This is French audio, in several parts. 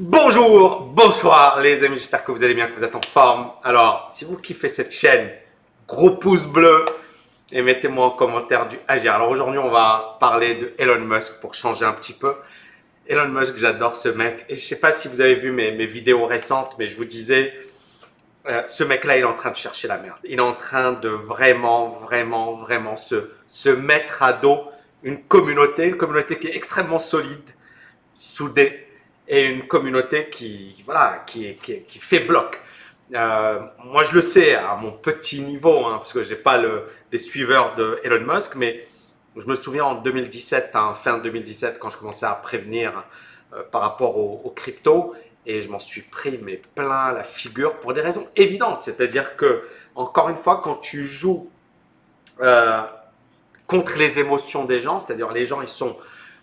Bonjour, bonsoir les amis, j'espère que vous allez bien, que vous êtes en forme. Alors, si vous kiffez cette chaîne, gros pouce bleu et mettez-moi en commentaire du agir. Alors aujourd'hui, on va parler de Elon Musk pour changer un petit peu. Elon Musk, j'adore ce mec. Et je sais pas si vous avez vu mes, mes vidéos récentes, mais je vous disais, euh, ce mec-là, il est en train de chercher la merde. Il est en train de vraiment, vraiment, vraiment se, se mettre à dos une communauté, une communauté qui est extrêmement solide, soudée, et une communauté qui, voilà, qui, qui, qui fait bloc. Euh, moi, je le sais à mon petit niveau, hein, parce que je n'ai pas le, les suiveurs de Elon Musk, mais je me souviens en 2017, hein, fin 2017, quand je commençais à prévenir euh, par rapport aux au crypto, et je m'en suis pris mais plein la figure pour des raisons évidentes. C'est-à-dire que, encore une fois, quand tu joues euh, contre les émotions des gens, c'est-à-dire les gens, ils sont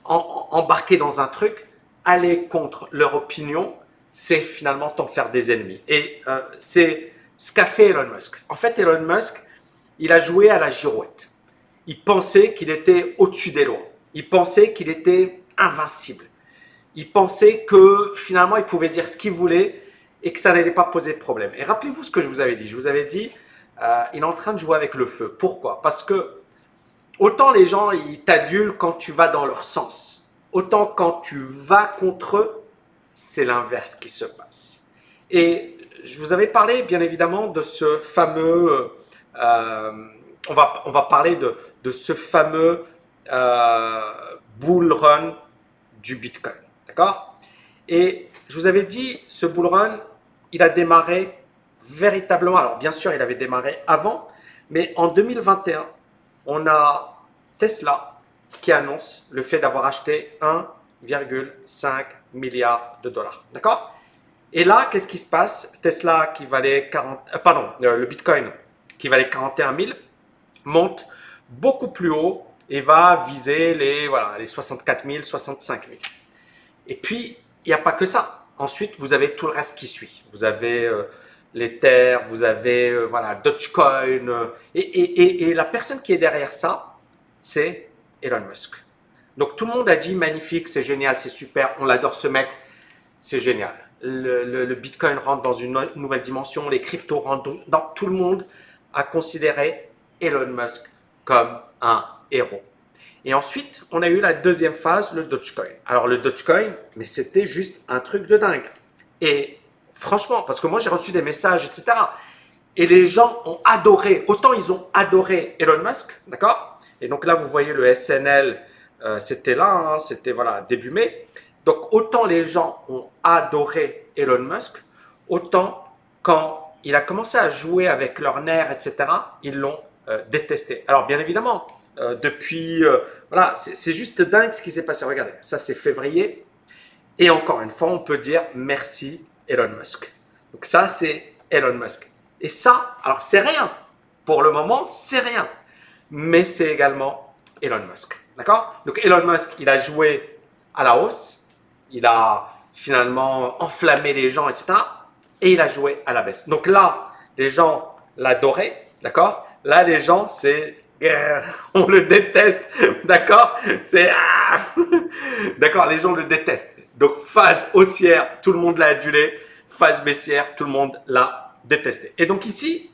embarqués dans un truc, aller contre leur opinion, c'est finalement t'en faire des ennemis. Et euh, c'est ce qu'a fait Elon Musk. En fait, Elon Musk, il a joué à la girouette. Il pensait qu'il était au-dessus des lois. Il pensait qu'il était invincible. Il pensait que finalement, il pouvait dire ce qu'il voulait et que ça n'allait pas poser de problème. Et rappelez-vous ce que je vous avais dit. Je vous avais dit, euh, il est en train de jouer avec le feu. Pourquoi? Parce que autant les gens, ils t'adulent quand tu vas dans leur sens. Autant quand tu vas contre eux, c'est l'inverse qui se passe. Et je vous avais parlé, bien évidemment, de ce fameux... Euh, on, va, on va parler de, ce fameux euh, bull run du Bitcoin. D'accord? Et je vous avais dit, ce bull run, il a démarré véritablement. Alors, bien sûr, il avait démarré avant, mais en 2021, on a Tesla qui annonce le fait d'avoir acheté 1,5 milliard de dollars. D'accord? Et là, qu'est-ce qui se passe? Tesla qui valait 40, euh, pardon, euh, le Bitcoin qui valait 41 000 monte beaucoup plus haut et va viser les, voilà, les 64 000, 65 000. Et puis, il n'y a pas que ça. Ensuite, vous avez tout le reste qui suit. Vous avez euh, l'Ether, vous avez euh, voilà, Dogecoin. et, et, et la personne qui est derrière ça, c'est Elon Musk. Donc tout le monde a dit magnifique, c'est génial, c'est super, on l'adore ce mec, c'est génial. Le, Bitcoin rentre dans une no- nouvelle dimension, les cryptos rentrent dans tout le monde a considéré Elon Musk comme un héros. Et ensuite, on a eu la deuxième phase, le Dogecoin. Alors le Dogecoin, mais c'était juste un truc de dingue. Et franchement, parce que moi j'ai reçu des messages, etc. Et les gens ont adoré, autant ils ont adoré Elon Musk, d'accord? Et donc là, vous voyez le SNL, euh, c'était là, hein, c'était voilà, début mai. Donc autant les gens ont adoré Elon Musk, autant quand il a commencé à jouer avec leurs nerfs, etc., ils l'ont euh, détesté. Alors bien évidemment, euh, depuis, voilà, c'est juste dingue ce qui s'est passé. Regardez, ça c'est février, et encore une fois, on peut dire merci Elon Musk. Donc ça, c'est Elon Musk. Et ça, alors c'est rien. Pour le moment, c'est rien. Mais c'est également Elon Musk. D'accord? Donc Elon Musk, il a joué à la hausse. Il a finalement enflammé les gens, etc. Et il a joué à la baisse. Donc là, les gens l'adoraient. D'accord? Là, les gens, c'est... On le déteste. D'accord? C'est... ah D'accord, les gens le détestent. Donc phase haussière, tout le monde l'a adulé. Phase baissière, tout le monde l'a détesté. Et donc ici,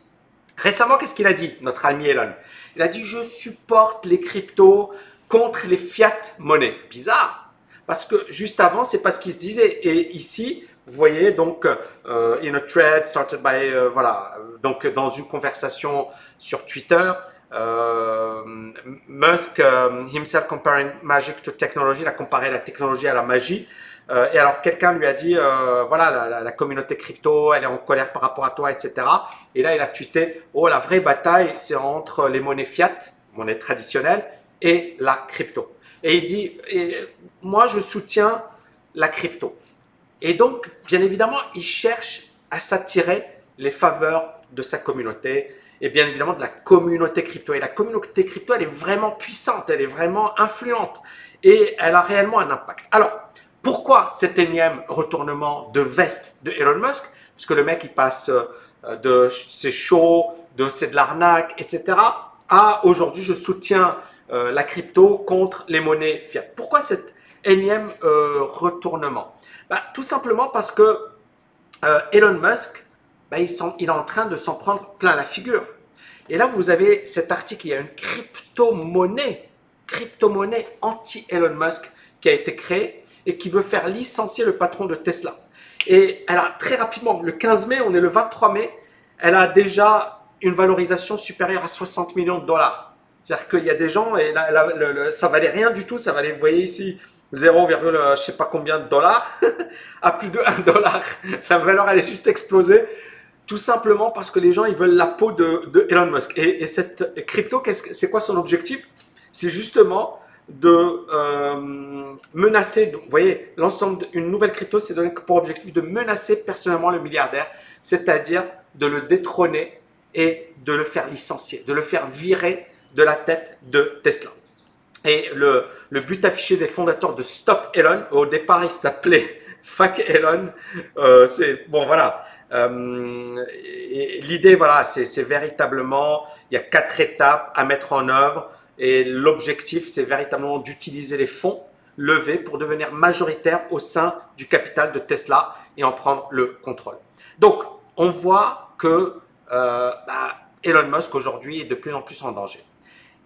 récemment, qu'est-ce qu'il a dit, notre ami Elon? Il a dit, je supporte les cryptos contre les fiat monnaies. Bizarre, parce que juste avant, c'est pas ce qu'il se disait. Et ici, vous voyez donc euh, in a thread started by euh, voilà donc dans une conversation sur Twitter, euh, Musk himself comparing magic to technology, il a comparé la technologie à la magie. Euh, et alors quelqu'un lui a dit euh, voilà la, communauté crypto, elle est en colère par rapport à toi, etc. Et là il a tweeté oh la vraie bataille c'est entre les monnaies fiat, monnaie traditionnelle, et la crypto. Et il dit moi je soutiens la crypto. Et donc, bien évidemment, il cherche à s'attirer les faveurs de sa communauté et bien évidemment de la communauté crypto. Et la communauté crypto, elle est vraiment puissante, elle est vraiment influente et elle a réellement un impact. Alors, pourquoi cet énième retournement de veste de Elon Musk? Parce que le mec, il passe euh, de c'est chaud, de c'est de l'arnaque, etc. à aujourd'hui, je soutiens euh, la crypto contre les monnaies fiat. Pourquoi cette, énième euh, retournement? Bah, Tout simplement parce que Elon Musk, bah, il, il, est en train de s'en prendre plein la figure. Et là, vous avez cet article, il y a une crypto-monnaie, crypto-monnaie anti-Elon Musk qui a été créée et qui veut faire licencier le patron de Tesla. Et elle a très rapidement, le 15 mai, on est le 23 mai, elle a déjà une valorisation supérieure à 60 millions de dollars. C'est-à-dire qu'il y a des gens, et là, là, ça valait rien du tout, ça valait, vous voyez ici, 0, je sais pas combien de dollars, à plus de 1 dollar. La valeur, elle est juste explosée. Tout simplement parce que les gens, ils veulent la peau de, Elon Musk. Et cette crypto, c'est quoi son objectif? C'est justement de euh, menacer, vous voyez, l'ensemble d'une nouvelle crypto, c'est donné pour objectif de menacer personnellement le milliardaire, c'est-à-dire de le détrôner et de le faire licencier, de le faire virer de la tête de Tesla. Et le, le but affiché des fondateurs de Stop Elon, au départ il s'appelait Fuck Elon, euh, c'est bon voilà. Euh, L'idée voilà, c'est véritablement il y a quatre étapes à mettre en œuvre et l'objectif c'est véritablement d'utiliser les fonds levés pour devenir majoritaire au sein du capital de Tesla et en prendre le contrôle. Donc on voit que euh, bah, Elon Musk aujourd'hui est de plus en plus en danger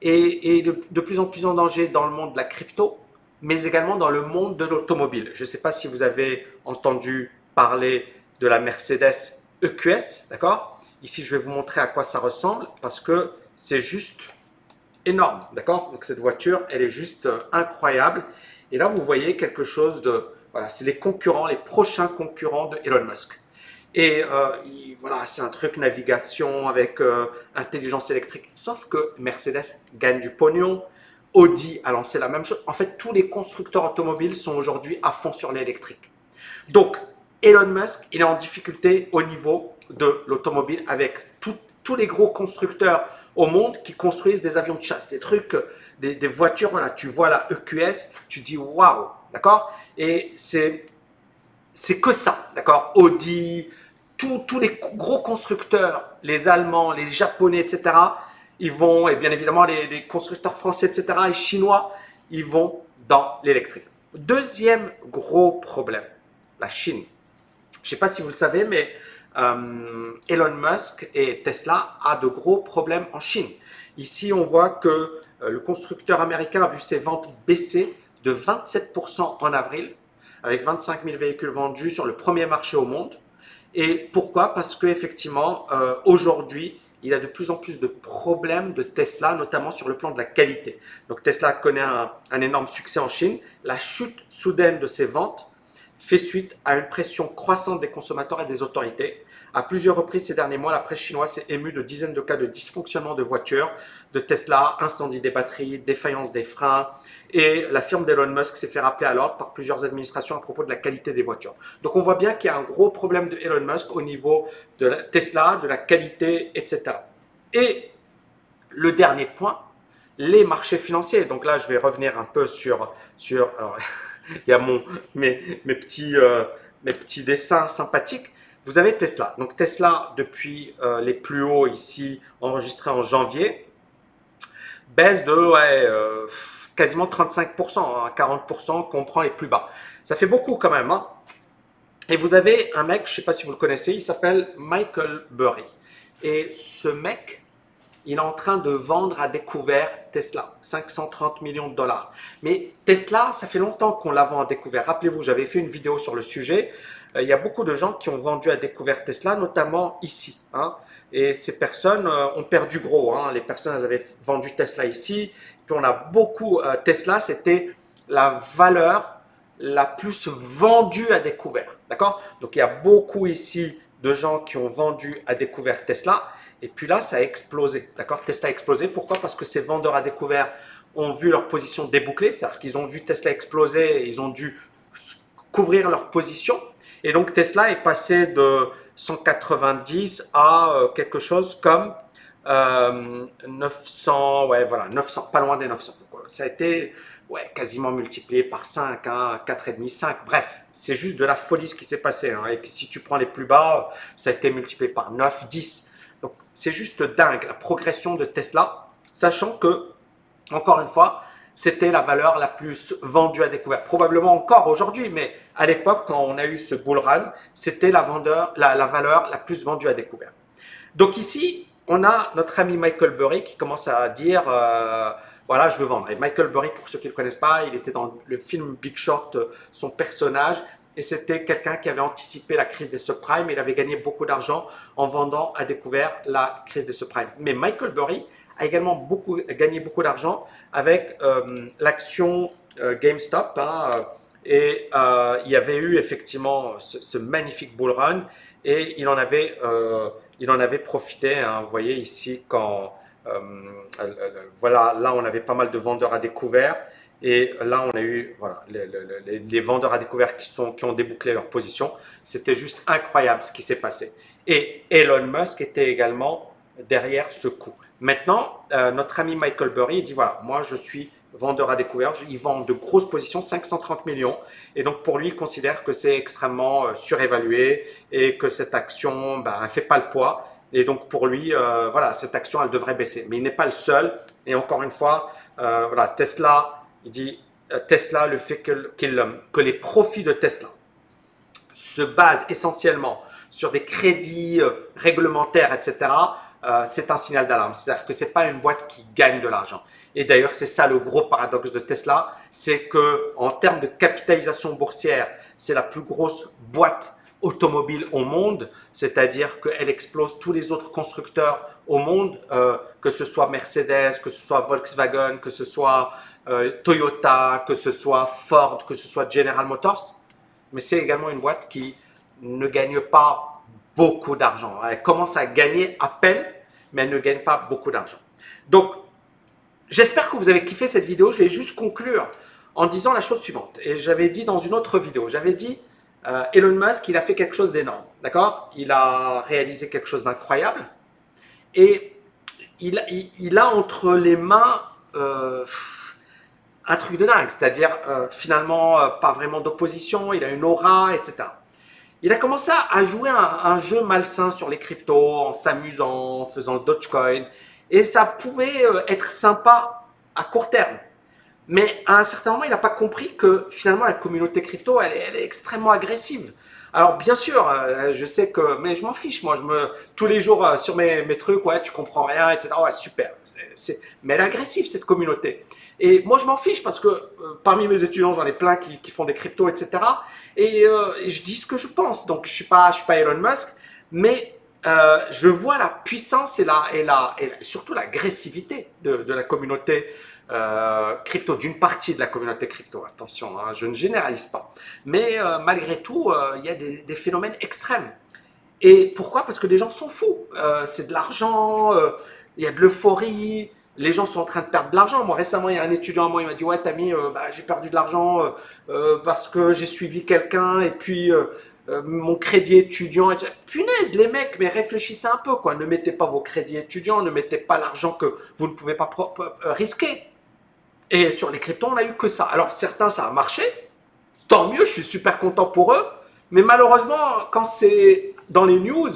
et, de, plus en plus en danger dans le monde de la crypto, mais également dans le monde de l'automobile. Je ne sais pas si vous avez entendu parler de la Mercedes EQS, d'accord? Ici, je vais vous montrer à quoi ça ressemble parce que c'est juste énorme, d'accord? Donc cette voiture, elle est juste euh, incroyable. Et là, vous voyez quelque chose de... Voilà, c'est les concurrents, les prochains concurrents de Elon Musk. Et euh, voilà, c'est un truc navigation avec euh, intelligence électrique. Sauf que Mercedes gagne du pognon. Audi a lancé la même chose. En fait, tous les constructeurs automobiles sont aujourd'hui à fond sur l'électrique. Donc, Elon Musk, il est en difficulté au niveau de l'automobile avec tous les gros constructeurs au monde qui construisent des avions de chasse, des trucs, des, voitures. Voilà, tu vois la EQS, tu dis waouh, d'accord? Et c'est c'est que ça, d'accord? Audi, tous les gros constructeurs, les Allemands, les Japonais, etc., ils vont, et bien évidemment les, constructeurs français, etc., et chinois, ils vont dans l'électrique. Deuxième gros problème, la Chine. Je sais pas si vous le savez, mais Elon Musk et Tesla a de gros problèmes en Chine. Ici, on voit que euh, le constructeur américain a vu ses ventes baisser de 27% en avril, avec 25 000 véhicules vendus sur le premier marché au monde. Et pourquoi? Parce qu'effectivement, euh, aujourd'hui, il y a de plus en plus de problèmes de Tesla, notamment sur le plan de la qualité. Donc Tesla connaît un énorme succès en Chine. La chute soudaine de ses ventes fait suite à une pression croissante des consommateurs et des autorités. À plusieurs reprises ces derniers mois, la presse chinoise s'est émue de dizaines de cas de dysfonctionnement de voitures de Tesla, incendie des batteries, défaillance des freins, et la firme d'Elon Musk s'est fait rappeler à l'ordre par plusieurs administrations à propos de la qualité des voitures. Donc on voit bien qu'il y a un gros problème de Elon Musk au niveau de la Tesla, de la qualité, etc. Et le dernier point, les marchés financiers. Donc là, je vais revenir un peu sur... sur alors, il y a mon, mes, mes, petits, euh, mes petits dessins sympathiques. Vous avez Tesla. Donc Tesla, depuis euh, les plus hauts ici, enregistrés en janvier, baisse de... Euh, quasiment 35%, à 40% qu'on prend les plus bas. Ça fait beaucoup quand même. Hein. Et vous avez un mec, je ne sais pas si vous le connaissez, il s'appelle Michael Burry. Et ce mec, il est en train de vendre à découvert Tesla, 530 millions de dollars. Mais Tesla, ça fait longtemps qu'on la vend à découvert. Rappelez-vous, j'avais fait une vidéo sur le sujet. Euh, il y a beaucoup de gens qui ont vendu à découvert Tesla, notamment ici. Hein. Et ces personnes euh, ont perdu gros. Hein. Les personnes, elles avaient vendu Tesla ici. Puis on a beaucoup, euh, Tesla, c'était la valeur la plus vendue à découvert. D'accord? Donc il y a beaucoup ici de gens qui ont vendu à découvert Tesla. Et puis là, ça a explosé. D'accord? Tesla a explosé. Pourquoi? Parce que ces vendeurs à découvert ont vu leur position débouclée. C'est-à-dire qu'ils ont vu Tesla exploser et ils ont dû couvrir leur position. Et donc Tesla est passé de 190 à euh, quelque chose comme 900, euh, ouais, voilà, 900, pas loin des 900. Ça a été ouais, quasiment multiplié par 5, hein, 4,5, 5. Bref, c'est juste de la folie ce qui s'est passé. Hein. Et puis si tu prends les plus bas, ça a été multiplié par 9, 10. C'est juste dingue la progression de Tesla, sachant que, encore une fois, c'était la valeur la plus vendue à découvert. Probablement encore aujourd'hui, mais à l'époque, quand on a eu ce bull run, c'était la, la, la valeur la plus vendue à découvert. Donc ici, on a notre ami Michael Burry qui commence à dire euh, voilà, je veux vendre. Et Michael Burry, pour ceux qui ne le connaissent pas, il était dans le film Big Short, euh, son personnage, et c'était quelqu'un qui avait anticipé la crise des subprimes. Il avait gagné beaucoup d'argent en vendant à découvert la crise des subprimes. Mais Michael Burry a également beaucoup, gagné beaucoup d'argent avec euh, l'action GameStop. Hein, et il y avait eu effectivement ce, magnifique bull run et il en avait il en avait profité. Hein. vous voyez ici quand euh, euh, voilà, là on avait pas mal de vendeurs à découvert. Et là, on a eu voilà, les, vendeurs à découvert qui, sont, qui ont débouclé leur position. C'était juste incroyable ce qui s'est passé. Et Elon Musk était également derrière ce coup. Maintenant, euh, notre ami Michael Burry dit voilà, moi je suis vendeur à découvert. Il vend de grosses positions, 530 millions. Et donc, pour lui, il considère que c'est extrêmement euh, surévalué et que cette action ne ben, fait pas le poids. Et donc, pour lui, euh, voilà, cette action, elle devrait baisser. Mais il n'est pas le seul. Et encore une fois, euh, voilà, Tesla, il dit Tesla, le fait que, les profits de Tesla se basent essentiellement sur des crédits réglementaires, etc., c'est un signal d'alarme. C'est-à-dire que ce n'est pas une boîte qui gagne de l'argent. Et d'ailleurs, c'est ça le gros paradoxe de Tesla, c'est que en termes de capitalisation boursière, c'est la plus grosse boîte automobile au monde, c'est-à-dire qu'elle explose tous les autres constructeurs au monde, euh, que ce soit Mercedes, que ce soit Volkswagen, que ce soit euh, Toyota, que ce soit Ford, que ce soit General Motors. Mais c'est également une boîte qui ne gagne pas beaucoup d'argent. Elle commence à gagner à peine, mais elle ne gagne pas beaucoup d'argent. Donc, J'espère que vous avez kiffé cette vidéo. Je vais juste conclure en disant la chose suivante. Et j'avais dit dans une autre vidéo, j'avais dit euh, Elon Musk, il a fait quelque chose d'énorme. D'accord? Il a réalisé quelque chose d'incroyable. Et il, a entre les mains euh, un truc de dingue. C'est-à-dire, euh, finalement, pas vraiment d'opposition. Il a une aura, etc. Il a commencé à jouer un, jeu malsain sur les cryptos en s'amusant, en faisant le Dogecoin. Et ça pouvait euh, être sympa à court terme. Mais à un certain moment, il n'a pas compris que finalement la communauté crypto, elle est, extrêmement agressive. Alors bien sûr, euh, je sais que, mais je m'en fiche, moi, je me, tous les jours euh, sur mes, trucs, ouais, tu comprends rien, etc. Ouais, super. mais elle est agressive cette communauté. Et moi, je m'en fiche parce que parmi mes étudiants, j'en ai plein qui, font des cryptos, etc. Et, et, je dis ce que je pense. Donc, je suis suis pas Elon Musk, mais euh, je vois la puissance et, la, et, la, et surtout l'agressivité de, la communauté euh, crypto, d'une partie de la communauté crypto. Attention, hein, je ne généralise pas. Mais euh, malgré tout, euh, il y a des, phénomènes extrêmes. Et pourquoi? Parce que les gens sont fous. Euh, c'est de l'argent, il y a de l'euphorie. Les gens sont en train de perdre de l'argent. Moi, récemment, il y a un étudiant à moi, il m'a dit Ouais, Tammy, bah, j'ai perdu de l'argent parce que j'ai suivi quelqu'un et puis euh, mon crédit étudiant. Punaise, les mecs, mais réfléchissez un peu, quoi. Ne mettez pas vos crédits étudiants, ne mettez pas l'argent que vous ne pouvez pas euh, risquer. Et sur les cryptos, on n'a eu que ça. Alors, certains, ça a marché. Tant mieux, je suis super content pour eux. Mais malheureusement, quand c'est dans les news,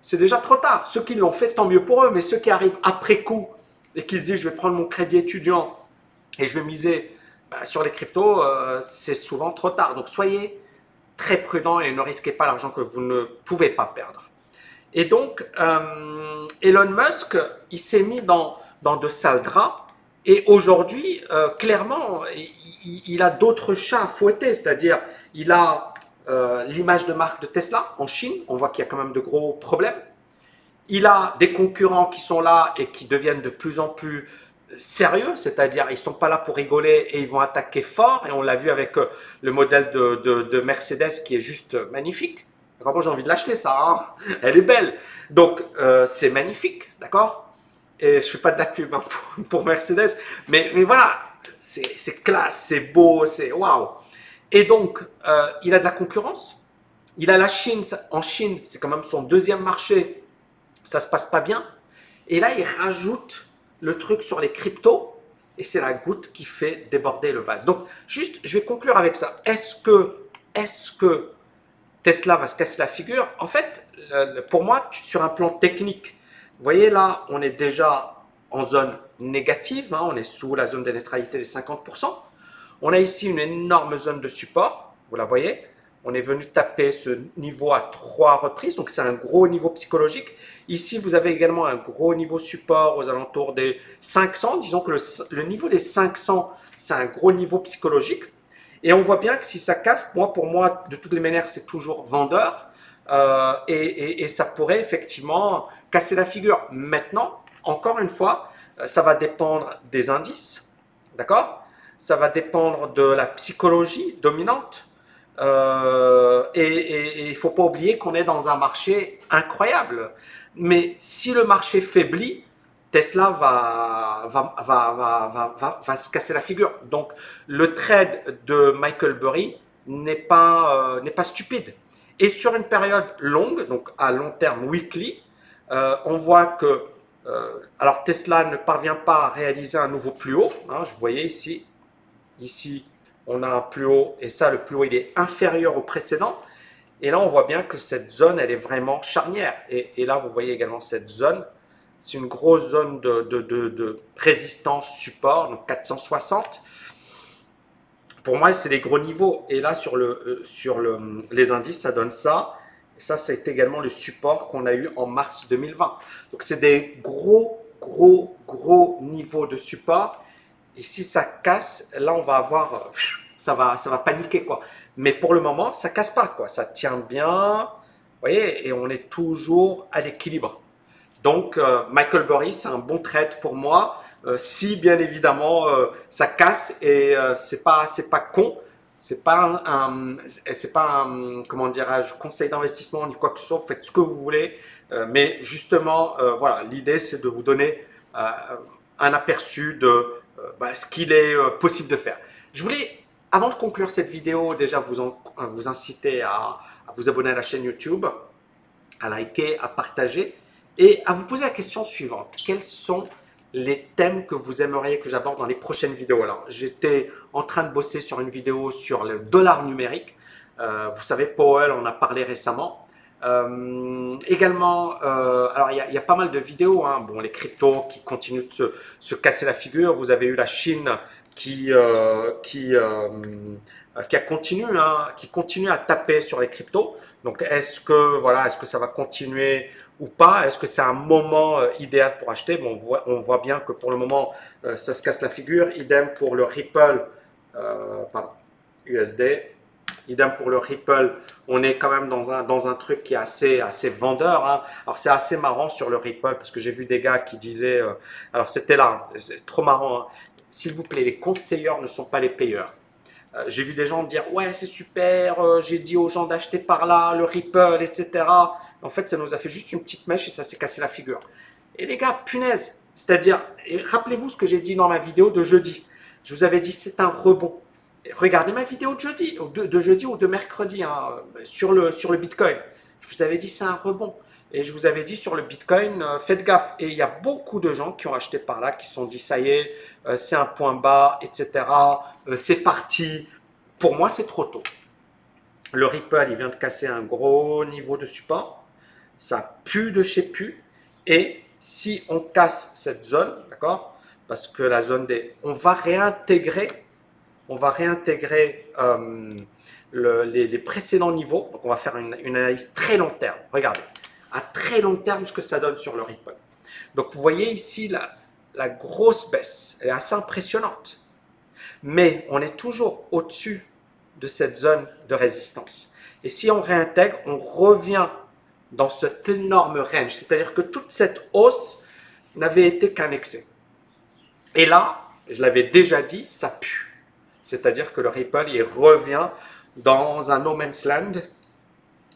c'est déjà trop tard. Ceux qui l'ont fait, tant mieux pour eux. Mais ceux qui arrivent après coup et qui se disent, je vais prendre mon crédit étudiant et je vais miser bah, sur les cryptos, euh, c'est souvent trop tard. Donc, soyez très prudent et ne risquez pas l'argent que vous ne pouvez pas perdre. Et donc, euh, Elon Musk, il s'est mis dans, dans de sales draps et aujourd'hui, euh, clairement, il, a d'autres chats à fouetter, c'est-à-dire il a l'image de marque de Tesla en Chine, on voit qu'il y a quand même de gros problèmes. Il a des concurrents qui sont là et qui deviennent de plus en plus sérieux, c'est-à-dire ils sont pas là pour rigoler et ils vont attaquer fort. Et on l'a vu avec euh, le modèle de, de, Mercedes qui est juste magnifique. Moi j'ai envie de l'acheter ça, hein. elle est belle. Donc euh, c'est magnifique, d'accord? Et je fais pas de la pub hein, pour, Mercedes, mais, mais voilà, c'est classe, c'est beau, c'est waouh. Et donc euh, il a de la concurrence. Il a la Chine, en Chine, c'est quand même son deuxième marché, ça se passe pas bien. Et là il rajoute le truc sur les cryptos et c'est la goutte qui fait déborder le vase. Donc, juste, je vais conclure avec ça. Est-ce que, Tesla va se casser la figure? En fait, pour moi, sur un plan technique, vous voyez là, on est déjà en zone négative, hein. on est sous la zone de neutralité des 50%. On a ici une énorme zone de support, vous la voyez. On est venu taper ce niveau à trois reprises, donc c'est un gros niveau psychologique. Ici, vous avez également un gros niveau support aux alentours des 500. Disons que le, niveau des 500, c'est un gros niveau psychologique. Et on voit bien que si ça casse, moi, pour moi, de toutes les manières, c'est toujours vendeur. Euh, et, ça pourrait effectivement casser la figure. Maintenant, encore une fois, ça va dépendre des indices, d'accord? Ça va dépendre de la psychologie dominante. Euh, et il ne faut pas oublier qu'on est dans un marché incroyable. Mais si le marché faiblit, Tesla va, se casser la figure. Donc, le trade de Michael Burry n'est pas, euh, n'est pas stupide. Et sur une période longue, donc à long terme, weekly, euh, on voit que alors Tesla ne parvient pas à réaliser un nouveau plus haut. Hein, je voyais ici, ici, on a un plus haut, et ça, le plus haut, il est inférieur au précédent. Et là, on voit bien que cette zone, elle est vraiment charnière. Et, là, vous voyez également cette zone. C'est une grosse zone de, résistance support, donc 460. Pour moi, c'est des gros niveaux. Et là, sur, le, euh, sur le, les indices, ça donne ça. Ça, c'est également le support qu'on a eu en mars 2020. Donc, c'est des gros, gros, gros niveaux de support. Et si ça casse, là, on va avoir, ça va, ça va paniquer, quoi. Mais pour le moment, ça casse pas, quoi. Ça tient bien, voyez, et on est toujours à l'équilibre. Donc, euh, Michael Burry, c'est un bon trade pour moi. Euh, si, bien évidemment, ça casse et c'est pas, c'est pas con. C'est pas un, c'est pas un, comment dirais-je, conseil d'investissement ni quoi que ce soit. faites ce que vous voulez. mais justement, voilà, l'idée, c'est de vous donner un aperçu de euh, bah, ce qu'il est euh, possible de faire. Je voulais, avant de conclure cette vidéo, déjà vous, euh, vous inciter à, vous abonner à la chaîne YouTube, à liker, à partager et à vous poser la question suivante. Quels sont les thèmes que vous aimeriez que j'aborde dans les prochaines vidéos? Alors, j'étais en train de bosser sur une vidéo sur le dollar numérique. vous savez, Powell en a parlé récemment. Euh, également, euh, alors il y, a pas mal de vidéos, hein. bon, les cryptos qui continuent de se, se, casser la figure. Vous avez eu la Chine qui, euh, qui, euh, qui hein, qui continue à taper sur les cryptos. Donc, est-ce que voilà, est-ce que ça va continuer ou pas? Est-ce que c'est un moment euh, idéal pour acheter? Bon, on, voit, on voit bien que pour le moment, ça se casse la figure. Idem pour le Ripple, pardon, USD. Idem pour le Ripple, on est quand même dans un, dans un truc qui est assez, assez vendeur. Hein. Alors c'est assez marrant sur le Ripple parce que j'ai vu des gars qui disaient, alors c'était là, c'est trop marrant, hein. S'il vous plaît, les conseilleurs ne sont pas les payeurs. Euh, j'ai vu des gens dire, ouais c'est super, euh, j'ai dit aux gens d'acheter par là, le Ripple, etc. En fait, ça nous a fait juste une petite mèche et ça s'est cassé la figure. Et les gars, punaise, c'est-à-dire, rappelez-vous ce que j'ai dit dans ma vidéo de jeudi. Je vous avais dit, c'est un rebond regardez ma vidéo de jeudi, ou de mercredi hein, sur, le, sur le Bitcoin. Je vous avais dit c'est un rebond. Et je vous avais dit sur le Bitcoin, euh, faites gaffe. Et il y a beaucoup de gens qui ont acheté par là, qui se sont dit ça y est, euh, c'est un point bas, etc. Euh, c'est parti. Pour moi, c'est trop tôt. Le Ripple, il vient de casser un gros niveau de support. Ça pue de chez pu. Et si on casse cette zone, d'accord Parce que la zone des... On va réintégrer on va réintégrer les, précédents niveaux. Donc, on va faire une, analyse très long terme. Regardez, à très long terme, ce que ça donne sur le Ripple. Donc, vous voyez ici la, la grosse baisse. Elle est assez impressionnante. Mais on est toujours au-dessus de cette zone de résistance. Et si on réintègre, on revient dans cet énorme range. C'est-à-dire que toute cette hausse n'avait été qu'un excès. Et là, je l'avais déjà dit, ça pue. C'est-à-dire que le Ripple, il revient dans un no man's land.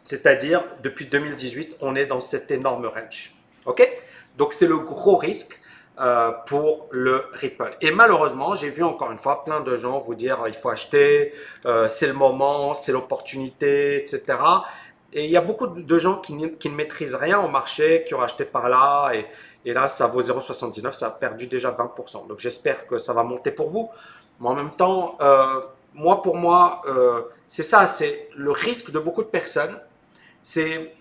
C'est-à-dire, depuis 2018, on est dans cet énorme range. OK? Donc, c'est le gros risque euh, pour le Ripple. Et malheureusement, j'ai vu encore une fois plein de gens vous dire il faut acheter, euh, c'est le moment, c'est l'opportunité, etc. Et il y a beaucoup de gens qui, ne maîtrisent rien au marché, qui ont acheté par là, et, là, ça vaut 0,79, ça a perdu déjà 20%. Donc j'espère que ça va monter pour vous. Mais en même temps, euh, moi, pour moi, euh, c'est ça, c'est le risque de beaucoup de personnes, c'est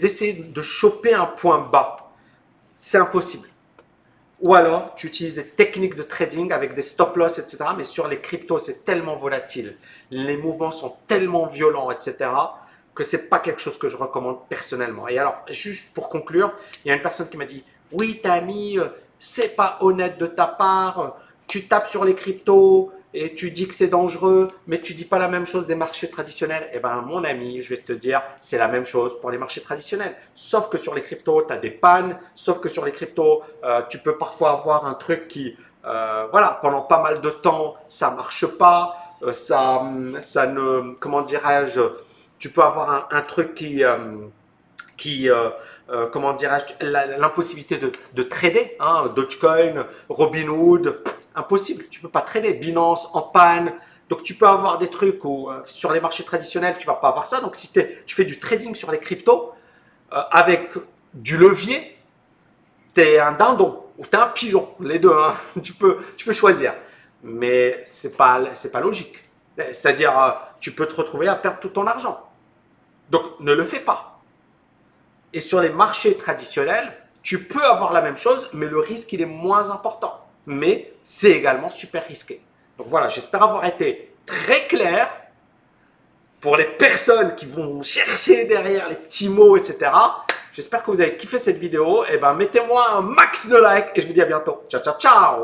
d'essayer de choper un point bas. C'est impossible. ou alors tu utilises des techniques de trading avec des stop loss, etc. Mais sur les cryptos, c'est tellement volatile, les mouvements sont tellement violents, etc. que c'est pas quelque chose que je recommande personnellement. Et alors, juste pour conclure, il y a une personne qui m'a dit, oui, Tami, euh, c'est pas honnête de ta part, tu tapes sur les cryptos, et tu dis que c'est dangereux, mais tu dis pas la même chose des marchés traditionnels, eh ben mon ami, je vais te dire, c'est la même chose pour les marchés traditionnels. Sauf que sur les cryptos, tu as des pannes, sauf que sur les cryptos, euh, tu peux parfois avoir un truc qui, euh, voilà, pendant pas mal de temps, ça marche pas, euh, ça, ça ne, comment dirais-je, tu peux avoir un, truc qui, qui comment dirais-je, l'impossibilité de, de trader, hein, Dogecoin, Robinhood, impossible. Tu peux pas trader. Binance en panne. Donc tu peux avoir des trucs où euh, sur les marchés traditionnels, tu vas pas avoir ça. Donc si tu fais du trading sur les cryptos euh, avec du levier, tu es un dindon ou tu es un pigeon. Les deux, hein. tu, peux, tu peux choisir. Mais c'est pas, pas logique. C'est-à-dire, euh, tu peux te retrouver à perdre tout ton argent. Donc ne le fais pas. Et sur les marchés traditionnels, tu peux avoir la même chose, mais le risque, il est moins important mais c'est également super risqué. Donc voilà, j'espère avoir été très clair pour les personnes qui vont chercher derrière les petits mots, etc. J'espère que vous avez kiffé cette vidéo. Et eh ben, mettez-moi un max de likes et je vous dis à bientôt. Ciao, ciao, ciao